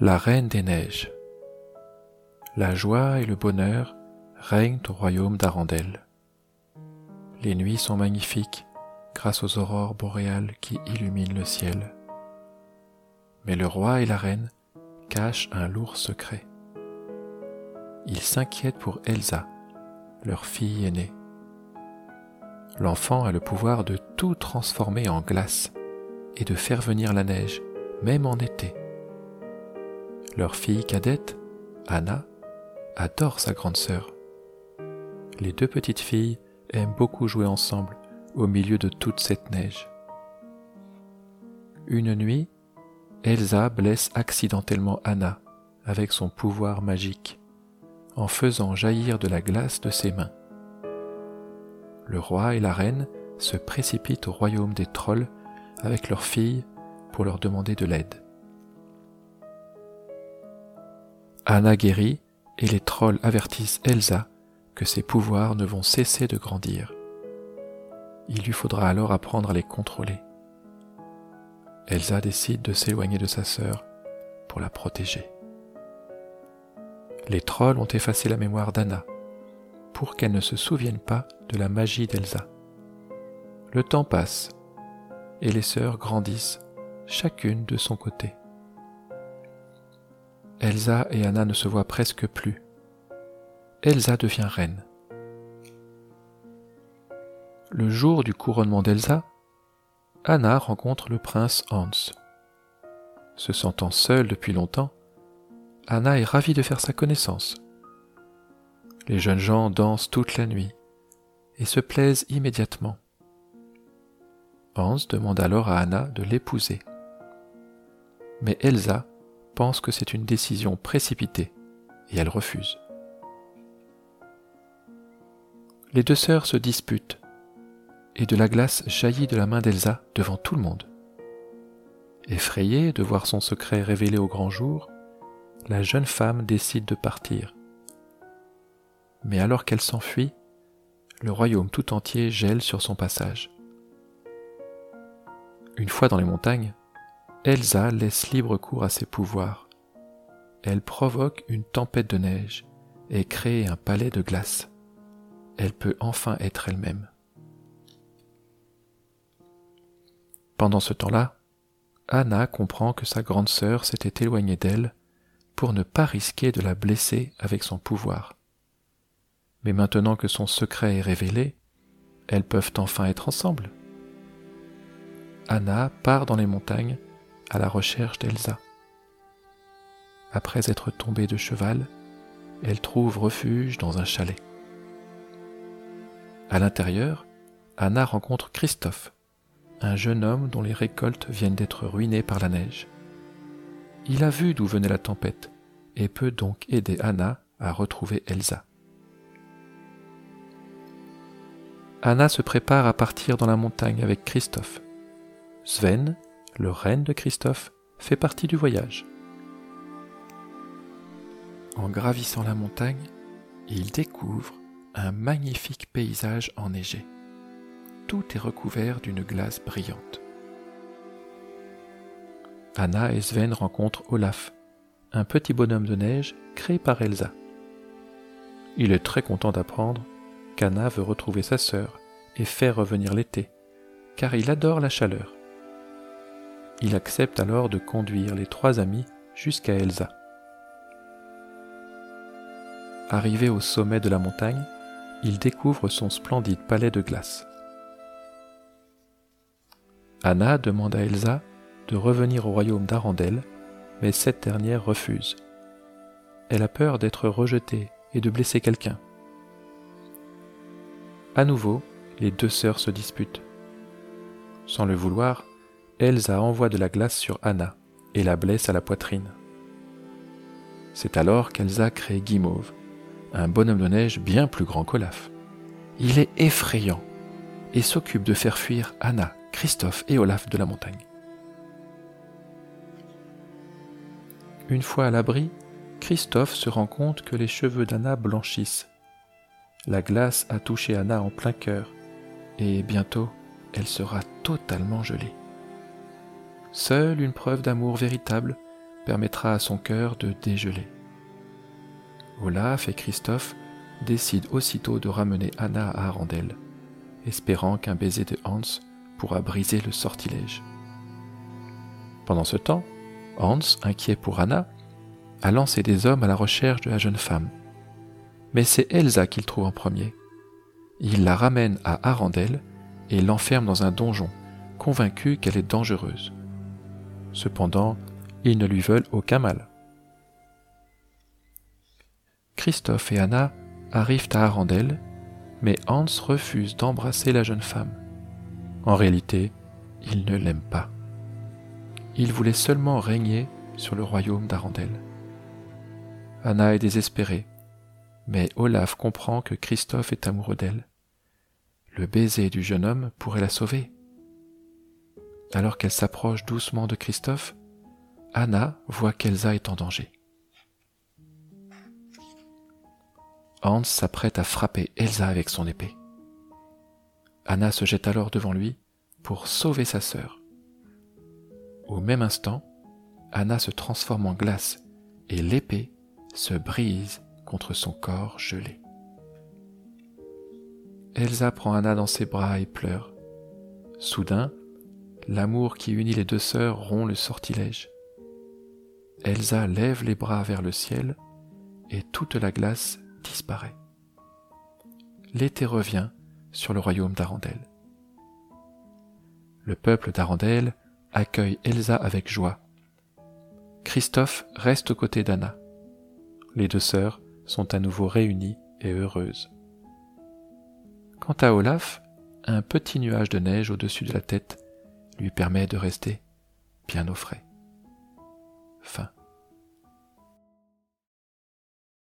La Reine des Neiges. La joie et le bonheur règnent au royaume d'Arandel. Les nuits sont magnifiques grâce aux aurores boréales qui illuminent le ciel. Mais le roi et la reine cachent un lourd secret. Ils s'inquiètent pour Elsa, leur fille aînée. L'enfant a le pouvoir de tout transformer en glace et de faire venir la neige, même en été. Leur fille cadette, Anna, adore sa grande sœur. Les deux petites filles aiment beaucoup jouer ensemble au milieu de toute cette neige. Une nuit, Elsa blesse accidentellement Anna avec son pouvoir magique, en faisant jaillir de la glace de ses mains. Le roi et la reine se précipitent au royaume des trolls avec leur fille pour leur demander de l'aide. Anna guérit et les trolls avertissent Elsa que ses pouvoirs ne vont cesser de grandir. Il lui faudra alors apprendre à les contrôler. Elsa décide de s'éloigner de sa sœur pour la protéger. Les trolls ont effacé la mémoire d'Anna pour qu'elle ne se souvienne pas de la magie d'Elsa. Le temps passe et les sœurs grandissent, chacune de son côté. Elsa et Anna ne se voient presque plus. Elsa devient reine. Le jour du couronnement d'Elsa, Anna rencontre le prince Hans. Se sentant seule depuis longtemps, Anna est ravie de faire sa connaissance. Les jeunes gens dansent toute la nuit et se plaisent immédiatement. Hans demande alors à Anna de l'épouser. Mais Elsa pense que c'est une décision précipitée et elle refuse. Les deux sœurs se disputent et de la glace jaillit de la main d'Elsa devant tout le monde. Effrayée de voir son secret révélé au grand jour, la jeune femme décide de partir. Mais alors qu'elle s'enfuit, le royaume tout entier gèle sur son passage. Une fois dans les montagnes, Elsa laisse libre cours à ses pouvoirs. Elle provoque une tempête de neige et crée un palais de glace. Elle peut enfin être elle-même. Pendant ce temps-là, Anna comprend que sa grande sœur s'était éloignée d'elle pour ne pas risquer de la blesser avec son pouvoir. Mais maintenant que son secret est révélé, elles peuvent enfin être ensemble. Anna part dans les montagnes à la recherche d'Elsa. Après être tombée de cheval, elle trouve refuge dans un chalet. À l'intérieur, Anna rencontre Christophe, un jeune homme dont les récoltes viennent d'être ruinées par la neige. Il a vu d'où venait la tempête et peut donc aider Anna à retrouver Elsa. Anna se prépare à partir dans la montagne avec Christophe. Sven, le renne de Christophe, fait partie du voyage. En gravissant la montagne, il découvre un magnifique paysage enneigé. Tout est recouvert d'une glace brillante. Anna et Sven rencontrent Olaf, un petit bonhomme de neige créé par Elsa. Il est très content d'apprendre qu'Anna veut retrouver sa sœur et faire revenir l'été, car il adore la chaleur. Il accepte alors de conduire les trois amis jusqu'à Elsa. Arrivé au sommet de la montagne, il découvre son splendide palais de glace. Anna demande à Elsa de revenir au royaume d'Arandel, mais cette dernière refuse. Elle a peur d'être rejetée et de blesser quelqu'un. À nouveau, les deux sœurs se disputent. Sans le vouloir, Elsa envoie de la glace sur Anna et la blesse à la poitrine. C'est alors qu'Elsa crée Guimauve, un bonhomme de neige bien plus grand qu'Olaf. Il est effrayant et s'occupe de faire fuir Anna, Christophe et Olaf de la montagne. Une fois à l'abri, Christophe se rend compte que les cheveux d'Anna blanchissent. La glace a touché Anna en plein cœur et bientôt elle sera totalement gelée. Seule une preuve d'amour véritable permettra à son cœur de dégeler. Olaf et Christophe décident aussitôt de ramener Anna à Arendelle, espérant qu'un baiser de Hans pourra briser le sortilège. Pendant ce temps, Hans, inquiet pour Anna, a lancé des hommes à la recherche de la jeune femme. Mais c'est Elsa qu'il trouve en premier. Il la ramène à Arendelle et l'enferme dans un donjon, convaincu qu'elle est dangereuse. Cependant, ils ne lui veulent aucun mal. Christophe et Anna arrivent à Arendelle, mais Hans refuse d'embrasser la jeune femme. En réalité, il ne l'aime pas. Il voulait seulement régner sur le royaume d'Arendelle. Anna est désespérée, mais Olaf comprend que Christophe est amoureux d'elle. Le baiser du jeune homme pourrait la sauver. Alors qu'elle s'approche doucement de Christophe, Anna voit qu'Elsa est en danger. Hans s'apprête à frapper Elsa avec son épée. Anna se jette alors devant lui pour sauver sa sœur. Au même instant, Anna se transforme en glace et l'épée se brise contre son corps gelé. Elsa prend Anna dans ses bras et pleure. Soudain, l'amour qui unit les deux sœurs rompt le sortilège. Elsa lève les bras vers le ciel et toute la glace disparaît. L'été revient sur le royaume d'Arendelle. Le peuple d'Arendelle accueille Elsa avec joie. Christophe reste aux côtés d'Anna. Les deux sœurs sont à nouveau réunies et heureuses. Quant à Olaf, un petit nuage de neige au-dessus de la tête lui permet de rester bien au frais. Fin.